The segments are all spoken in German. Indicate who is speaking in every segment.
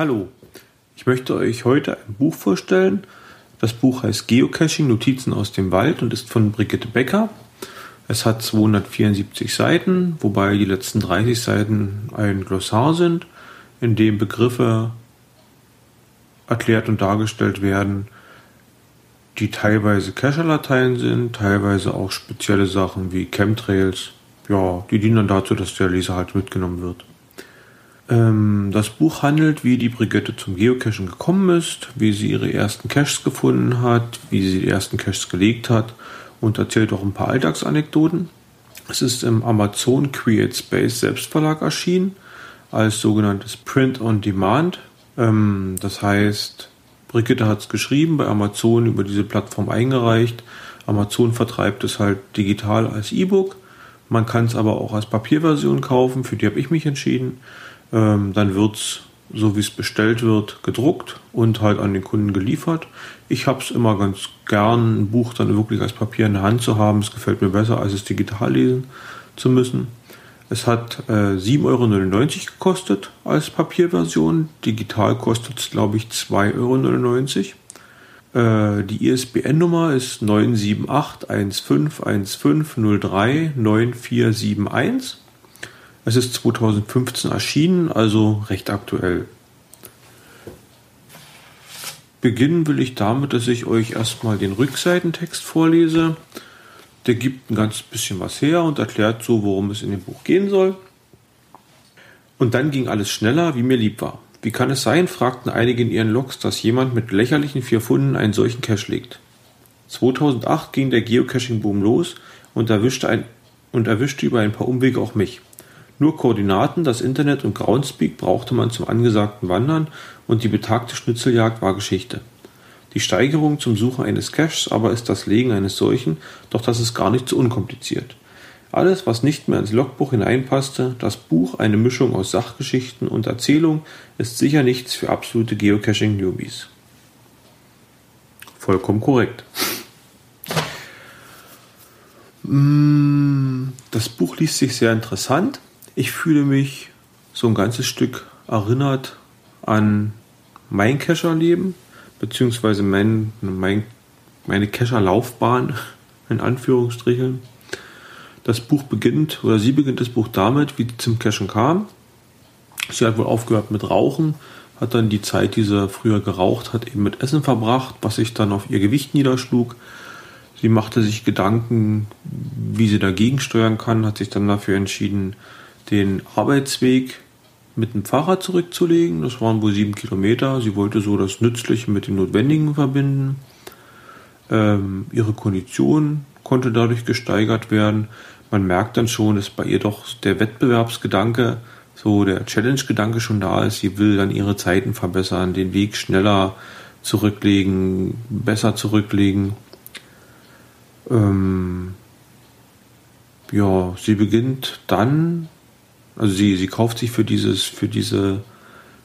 Speaker 1: Hallo, ich möchte euch heute ein Buch vorstellen. Das Buch heißt Geocaching Notizen aus dem Wald und ist von Brigitte Becker. Es hat 274 Seiten, wobei die letzten 30 Seiten ein Glossar sind, in dem Begriffe erklärt und dargestellt werden, die teilweise Cacher-Latein sind, teilweise auch spezielle Sachen wie Chemtrails. Ja, die dienen dann dazu, dass der Leser halt mitgenommen wird. Ähm, das Buch handelt, wie die Brigitte zum Geocachen gekommen ist, wie sie ihre ersten Caches gefunden hat, wie sie die ersten Caches gelegt hat und erzählt auch ein paar Alltagsanekdoten. Es ist im Amazon Create Space Selbstverlag erschienen als sogenanntes Print on Demand. Ähm, das heißt, Brigitte hat es geschrieben, bei Amazon über diese Plattform eingereicht. Amazon vertreibt es halt digital als E-Book. Man kann es aber auch als Papierversion kaufen, für die habe ich mich entschieden. Ähm, dann wird es, so wie es bestellt wird, gedruckt und halt an den Kunden geliefert. Ich habe es immer ganz gern, ein Buch dann wirklich als Papier in der Hand zu haben. Es gefällt mir besser, als es digital lesen zu müssen. Es hat äh, 7,99 Euro gekostet als Papierversion. Digital kostet es, glaube ich, 2,99 Euro. Äh, die ISBN-Nummer ist 9781515039471. Es ist 2015 erschienen, also recht aktuell. Beginnen will ich damit, dass ich euch erstmal den Rückseitentext vorlese. Der gibt ein ganz bisschen was her und erklärt so, worum es in dem Buch gehen soll. Und dann ging alles schneller, wie mir lieb war. Wie kann es sein, fragten einige in ihren Logs, dass jemand mit lächerlichen vier Pfunden einen solchen Cache legt. 2008 ging der Geocaching-Boom los und erwischte, ein, und erwischte über ein paar Umwege auch mich. Nur Koordinaten, das Internet und Groundspeak brauchte man zum angesagten Wandern und die betagte Schnitzeljagd war Geschichte. Die Steigerung zum Suchen eines Caches aber ist das Legen eines solchen, doch das ist gar nicht so unkompliziert. Alles, was nicht mehr ins Logbuch hineinpasste, das Buch, eine Mischung aus Sachgeschichten und Erzählung, ist sicher nichts für absolute Geocaching-Newbies. Vollkommen korrekt. Mm, das Buch liest sich sehr interessant. Ich fühle mich so ein ganzes Stück erinnert an mein Cacher-Leben, beziehungsweise mein, mein, meine Kescher-Laufbahn, in Anführungsstrichen. Das Buch beginnt, oder sie beginnt das Buch damit, wie sie zum Cashen kam. Sie hat wohl aufgehört mit Rauchen, hat dann die Zeit, die sie früher geraucht hat, eben mit Essen verbracht, was sich dann auf ihr Gewicht niederschlug. Sie machte sich Gedanken, wie sie dagegen steuern kann, hat sich dann dafür entschieden, den Arbeitsweg mit dem Fahrrad zurückzulegen. Das waren wohl sieben Kilometer. Sie wollte so das Nützliche mit dem Notwendigen verbinden. Ähm, ihre Kondition konnte dadurch gesteigert werden. Man merkt dann schon, dass bei ihr doch der Wettbewerbsgedanke, so der Challenge-Gedanke schon da ist. Sie will dann ihre Zeiten verbessern, den Weg schneller zurücklegen, besser zurücklegen. Ähm, ja, sie beginnt dann also sie, sie kauft sich für dieses, für diese,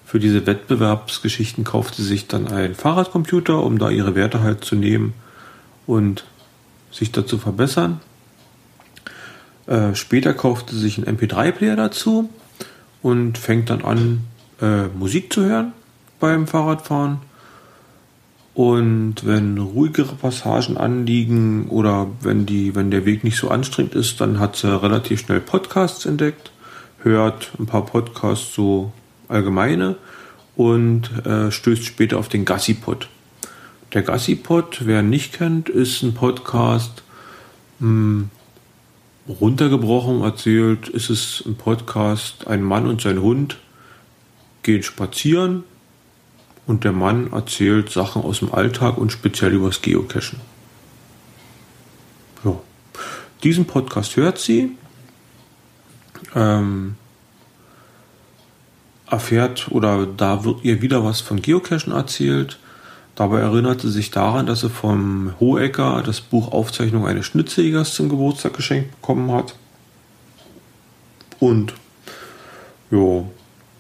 Speaker 1: für diese Wettbewerbsgeschichten kauft sie sich dann einen Fahrradcomputer, um da ihre Werte halt zu nehmen und sich dazu verbessern. Äh, später kauft sie sich einen MP3-Player dazu und fängt dann an, äh, Musik zu hören beim Fahrradfahren. Und wenn ruhigere Passagen anliegen oder wenn, die, wenn der Weg nicht so anstrengend ist, dann hat sie relativ schnell Podcasts entdeckt hört ein paar Podcasts so allgemeine und äh, stößt später auf den Gassi-Pod. Der Gassi-Pod, wer ihn nicht kennt, ist ein Podcast, mh, hm, runtergebrochen erzählt, ist es ein Podcast, ein Mann und sein Hund gehen spazieren und der Mann erzählt Sachen aus dem Alltag und speziell übers Geocachen. Ja. Diesen Podcast hört sie ähm, erfährt oder da wird ihr wieder was von Geocachen erzählt. Dabei erinnert sie sich daran, dass sie vom Hohecker das Buch Aufzeichnung eines Schnitzeljägers zum Geburtstag geschenkt bekommen hat. Und jo,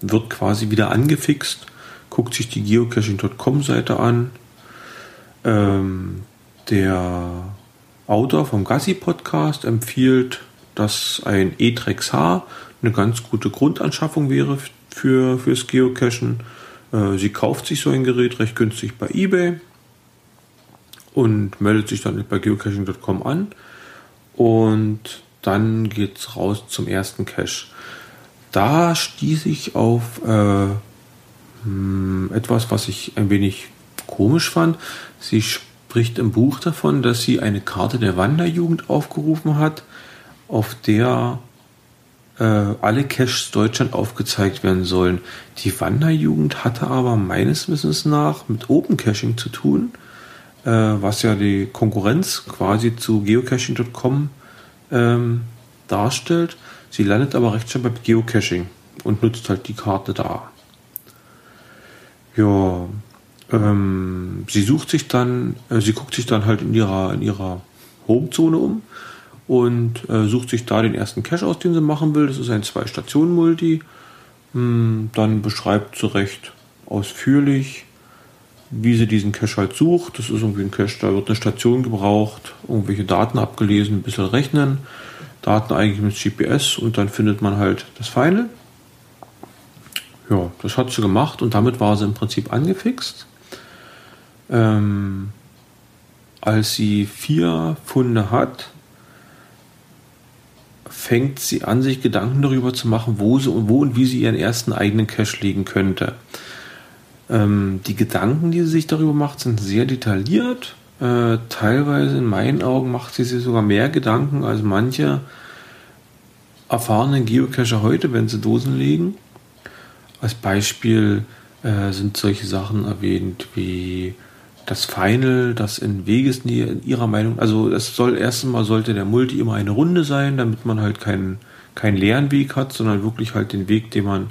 Speaker 1: wird quasi wieder angefixt, guckt sich die geocaching.com Seite an. Ähm, der Autor vom Gassi Podcast empfiehlt dass ein E-Trex H eine ganz gute Grundanschaffung wäre für, fürs Geocachen. Äh, sie kauft sich so ein Gerät recht günstig bei eBay und meldet sich dann bei geocaching.com an und dann geht's raus zum ersten Cache. Da stieß ich auf äh, hm, etwas, was ich ein wenig komisch fand. Sie spricht im Buch davon, dass sie eine Karte der Wanderjugend aufgerufen hat, auf der äh, alle Caches Deutschland aufgezeigt werden sollen. Die Wanderjugend hatte aber meines Wissens nach mit Open Caching zu tun, äh, was ja die Konkurrenz quasi zu geocaching.com ähm, darstellt. Sie landet aber recht schnell bei Geocaching und nutzt halt die Karte da. Ja, ähm, sie sucht sich dann, äh, sie guckt sich dann halt in ihrer, in ihrer Homezone um und äh, sucht sich da den ersten Cache aus, den sie machen will. Das ist ein Zwei-Stationen-Multi. Hm, dann beschreibt sie recht ausführlich, wie sie diesen Cache halt sucht. Das ist irgendwie ein Cache, da wird eine Station gebraucht, irgendwelche Daten abgelesen, ein bisschen rechnen, Daten eigentlich mit GPS und dann findet man halt das Final. Ja, das hat sie gemacht und damit war sie im Prinzip angefixt. Ähm, als sie vier Funde hat, fängt sie an, sich Gedanken darüber zu machen, wo sie und wo und wie sie ihren ersten eigenen Cache legen könnte. Ähm, die Gedanken, die sie sich darüber macht, sind sehr detailliert. Äh, teilweise in meinen Augen macht sie sich sogar mehr Gedanken als manche erfahrenen Geocacher heute, wenn sie Dosen legen. Als Beispiel äh, sind solche Sachen erwähnt wie das Final, das in Wegesnähe in ihrer Meinung, also es soll erstens mal sollte der Multi immer eine Runde sein, damit man halt keinen keinen leeren Weg hat, sondern wirklich halt den Weg, den man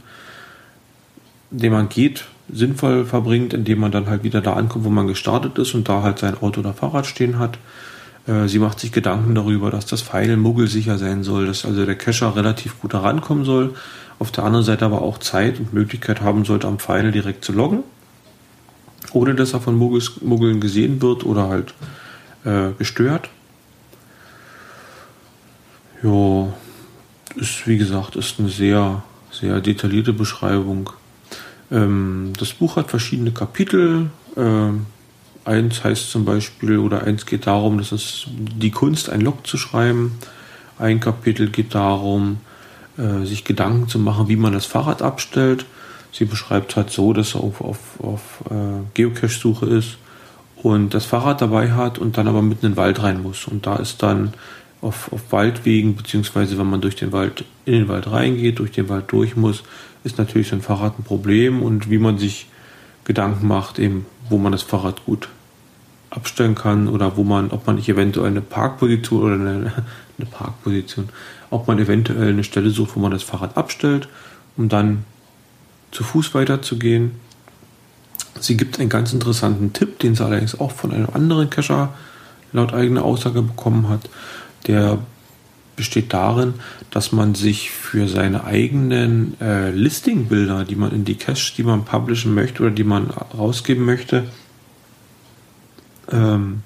Speaker 1: den man geht, sinnvoll verbringt, indem man dann halt wieder da ankommt, wo man gestartet ist und da halt sein Auto oder Fahrrad stehen hat. Äh, sie macht sich Gedanken darüber, dass das Final muggelsicher sein soll, dass also der Cacher relativ gut herankommen soll. Auf der anderen Seite aber auch Zeit und Möglichkeit haben sollte, am Final direkt zu loggen ohne dass er von Muggels, Muggeln gesehen wird oder halt äh, gestört. Ja, ist wie gesagt, ist eine sehr, sehr detaillierte Beschreibung. Ähm, das Buch hat verschiedene Kapitel. Ähm, eins heißt zum Beispiel, oder eins geht darum, dass es die Kunst, ein Log zu schreiben. Ein Kapitel geht darum, äh, sich Gedanken zu machen, wie man das Fahrrad abstellt. Sie beschreibt halt so, dass er auf, auf, auf äh, Geocache-Suche ist und das Fahrrad dabei hat und dann aber mitten in den Wald rein muss. Und da ist dann auf, auf Waldwegen, beziehungsweise wenn man durch den Wald, in den Wald reingeht, durch den Wald durch muss, ist natürlich so ein Fahrrad ein Problem und wie man sich Gedanken macht, eben, wo man das Fahrrad gut abstellen kann oder wo man, ob man nicht eventuell eine Parkposition oder eine, eine Parkposition, ob man eventuell eine Stelle sucht, wo man das Fahrrad abstellt, um dann zu Fuß weiterzugehen. Sie gibt einen ganz interessanten Tipp, den sie allerdings auch von einem anderen Cacher laut eigener Aussage bekommen hat. Der besteht darin, dass man sich für seine eigenen äh, Listing-Bilder, die man in die Cache, die man publishen möchte oder die man rausgeben möchte, ähm,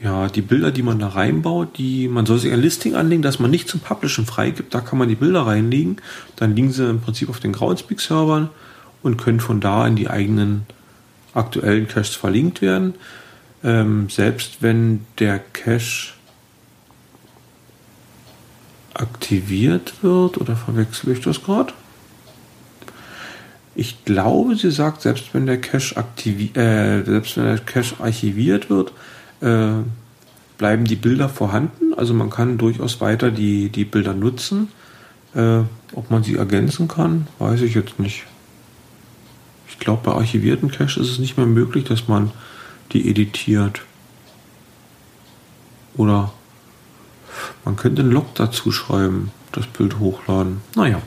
Speaker 1: ja, die Bilder, die man da reinbaut, die, man soll sich ein Listing anlegen, dass man nicht zum Publishen freigibt, da kann man die Bilder reinlegen, dann liegen sie im Prinzip auf den Groundspeak-Servern und können von da in die eigenen aktuellen Caches verlinkt werden. Ähm, selbst wenn der Cache aktiviert wird, oder verwechsel ich das gerade? Ich glaube, sie sagt, selbst wenn der Cache aktiviert, äh, selbst wenn der Cache archiviert wird, äh, bleiben die Bilder vorhanden. Also man kann durchaus weiter die, die Bilder nutzen. Äh, ob man sie ergänzen kann, weiß ich jetzt nicht. Ich glaube, bei archivierten Caches ist es nicht mehr möglich, dass man die editiert. Oder man könnte einen Log dazu schreiben, das Bild hochladen. Naja.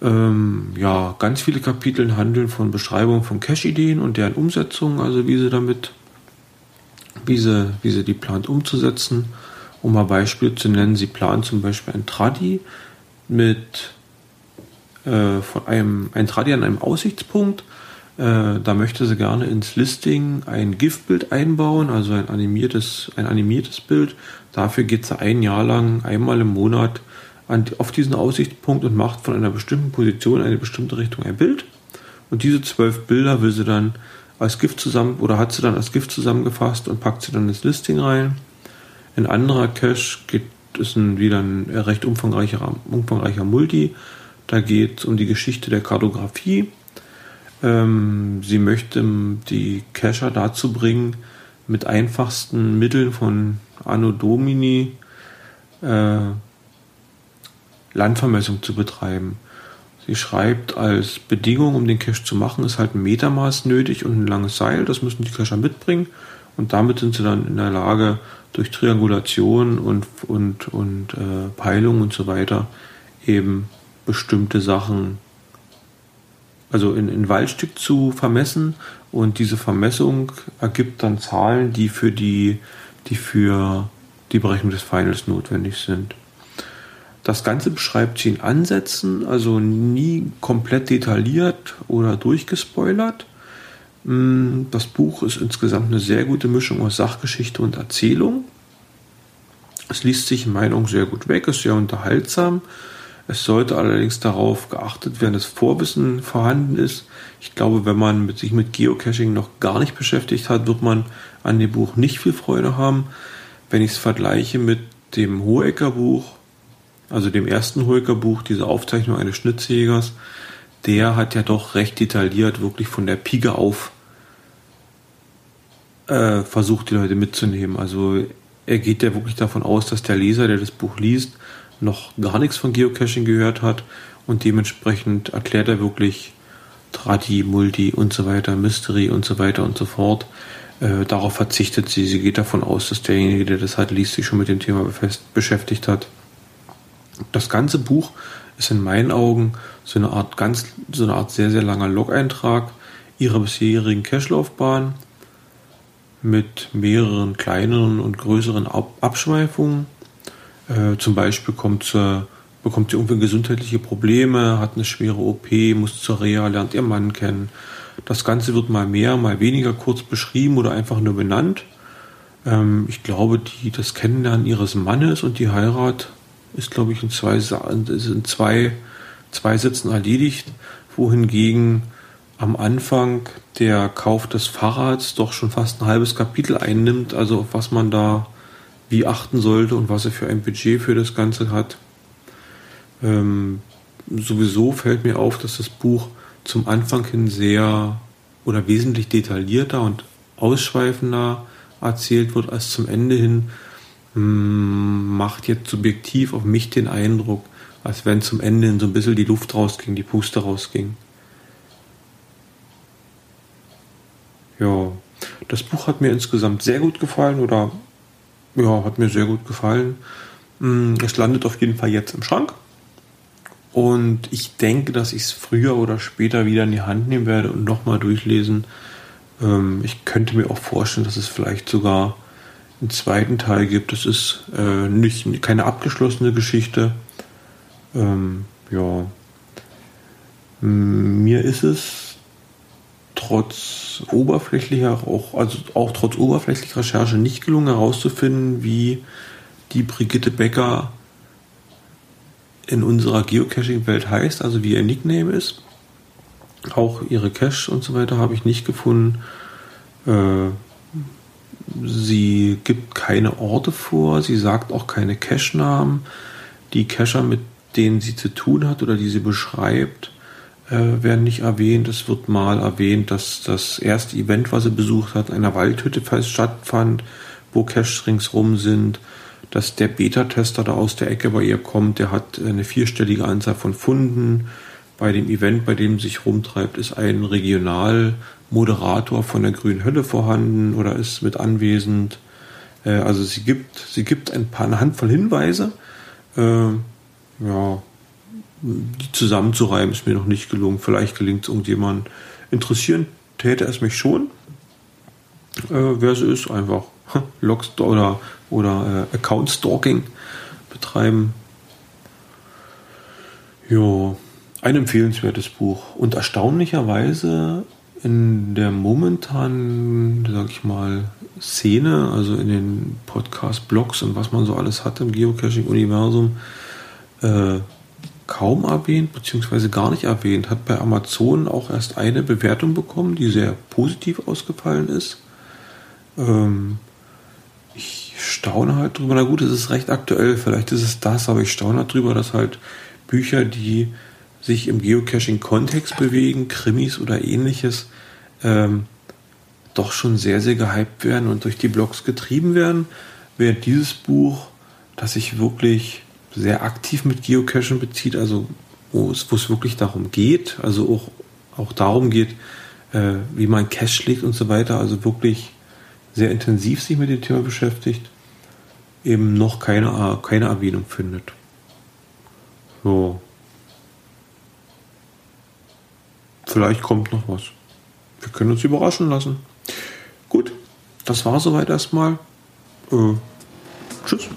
Speaker 1: Ähm, ja, ganz viele Kapitel handeln von Beschreibung von Cache-Ideen und deren Umsetzung, also wie sie damit wie sie, wie sie die plant umzusetzen. Um mal Beispiele zu nennen, sie plant zum Beispiel ein Tradi mit äh, von einem ein Tradi an einem Aussichtspunkt. Äh, da möchte sie gerne ins Listing ein GIF-Bild einbauen, also ein animiertes, ein animiertes Bild. Dafür geht sie ein Jahr lang einmal im Monat an, auf diesen Aussichtspunkt und macht von einer bestimmten Position eine bestimmte Richtung ein Bild. Und diese zwölf Bilder will sie dann als Gift zusammen oder hat sie dann als Gift zusammengefasst und packt sie dann ins Listing rein. Ein anderer Cache geht, ist ein, wieder ein recht umfangreicher, umfangreicher Multi. Da geht es um die Geschichte der Kartografie. Ähm, sie möchte die Cacher dazu bringen, mit einfachsten Mitteln von Anno Domini äh, Landvermessung zu betreiben. Sie schreibt, als Bedingung, um den Cache zu machen, ist halt ein Metermaß nötig und ein langes Seil. Das müssen die Cacher mitbringen. Und damit sind sie dann in der Lage, durch Triangulation und, und, und äh, Peilung und so weiter eben bestimmte Sachen, also in, in Waldstück zu vermessen. Und diese Vermessung ergibt dann Zahlen, die für die, die für die Berechnung des Finals notwendig sind. Das Ganze beschreibt sie in Ansätzen, also nie komplett detailliert oder durchgespoilert. Mm, das Buch ist insgesamt eine sehr gute Mischung aus Sachgeschichte und Erzählung. Es liest sich in Meinung sehr gut weg, ist sehr unterhaltsam. Es sollte allerdings darauf geachtet werden, dass Vorwissen vorhanden ist. Ich glaube, wenn man sich mit Geocaching noch gar nicht beschäftigt hat, wird man an dem Buch nicht viel Freude haben. Wenn ich es vergleiche mit dem Hohecker Buch, also dem ersten Hulker Buch, diese Aufzeichnung eines Schnitzjägers, der hat ja doch recht detailliert, wirklich von der Pike auf äh, versucht, die Leute mitzunehmen. Also er geht ja wirklich davon aus, dass der Leser, der das Buch liest, noch gar nichts von Geocaching gehört hat und dementsprechend erklärt er wirklich Trati, Multi und so weiter, Mystery und so weiter und so fort. Äh, darauf verzichtet sie. Sie geht davon aus, dass derjenige, der das halt liest, sich schon mit dem Thema beschäftigt hat. Das ganze Buch ist in meinen Augen so eine Art ganz, so eine Art sehr, sehr langer Log-Eintrag ihrer bisherigen Cache-Laufbahn mit mehreren kleineren und größeren Abschweifungen. Äh, zum Beispiel kommt sie, bekommt sie irgendwie gesundheitliche Probleme, hat eine schwere OP, muss zur Reha, lernt ihr Mann kennen. Das Ganze wird mal mehr, mal weniger kurz beschrieben oder einfach nur benannt. Ähm, ich glaube, die, das Kennenlernen ihres Mannes und die Heirat ist, glaube ich, in zwei, in zwei, zwei Sätzen erledigt, wohingegen am Anfang der Kauf des Fahrrads doch schon fast ein halbes Kapitel einnimmt, also auf was man da wie achten sollte und was er für ein Budget für das Ganze hat. Ähm, sowieso fällt mir auf, dass das Buch zum Anfang hin sehr oder wesentlich detaillierter und ausschweifender erzählt wird als zum Ende hin, macht jetzt subjektiv auf mich den Eindruck, als wenn zum Ende so ein bisschen die Luft rausging, die Puste rausging. Ja, das Buch hat mir insgesamt sehr gut gefallen oder ja, hat mir sehr gut gefallen. Hm, es landet auf jeden Fall jetzt im Schrank. Und ich denke, dass ich es früher oder später wieder in die Hand nehmen werde und nochmal durchlesen. Ähm, ich könnte mir auch vorstellen, dass es vielleicht sogar einen zweiten Teil gibt. Das ist äh, nicht keine abgeschlossene Geschichte. Ähm, ja. Mir ist es trotz oberflächlicher, auch, also auch trotz oberflächlicher Recherche nicht gelungen herauszufinden, wie die Brigitte Becker in unserer Geocaching-Welt heißt, also wie ihr Nickname ist. Auch ihre Cache und so weiter habe ich nicht gefunden. Äh, Sie gibt keine Orte vor, sie sagt auch keine Cache-Namen. Die Cacher, mit denen sie zu tun hat oder die sie beschreibt, äh, werden nicht erwähnt. Es wird mal erwähnt, dass das erste Event, was sie besucht hat, in einer Waldhütte stattfand, wo Caches ringsrum sind. Dass der Beta-Tester da aus der Ecke bei ihr kommt, der hat eine vierstellige Anzahl von Funden. Bei dem Event, bei dem sich rumtreibt, ist ein Regional- Moderator von der Grünen Hölle vorhanden oder ist mit anwesend. Äh, also sie gibt, sie gibt ein paar eine Handvoll Hinweise. Äh, ja, die zusammenzureimen ist mir noch nicht gelungen. Vielleicht gelingt es irgendjemand. Interessieren täte es mich schon. Äh, wer sie ist, einfach Logs oder, oder äh, Account Stalking betreiben. Ja, ein empfehlenswertes Buch. Und erstaunlicherweise in der momentanen, sag ich mal, Szene, also in den Podcast-Blogs und was man so alles hat im Geocaching-Universum, äh, kaum erwähnt, beziehungsweise gar nicht erwähnt. Hat bei Amazon auch erst eine Bewertung bekommen, die sehr positiv ausgefallen ist. Ähm, ich staune halt drüber. Na gut, es ist recht aktuell, vielleicht ist es das, aber ich staune halt drüber, dass halt Bücher, die sich im Geocaching-Kontext bewegen, Krimis oder ähnliches, ähm, doch schon sehr, sehr gehypt werden und durch die Blogs getrieben werden, während dieses Buch, das sich wirklich sehr aktiv mit Geocaching bezieht, also wo es, wo es wirklich darum geht, also auch, auch darum geht, äh, wie man Cache legt und so weiter, also wirklich sehr intensiv sich mit dem Thema beschäftigt, eben noch keine, keine Erwähnung findet. So. Vielleicht kommt noch was. Wir können uns überraschen lassen. Gut, das war soweit erstmal. Äh, tschüss.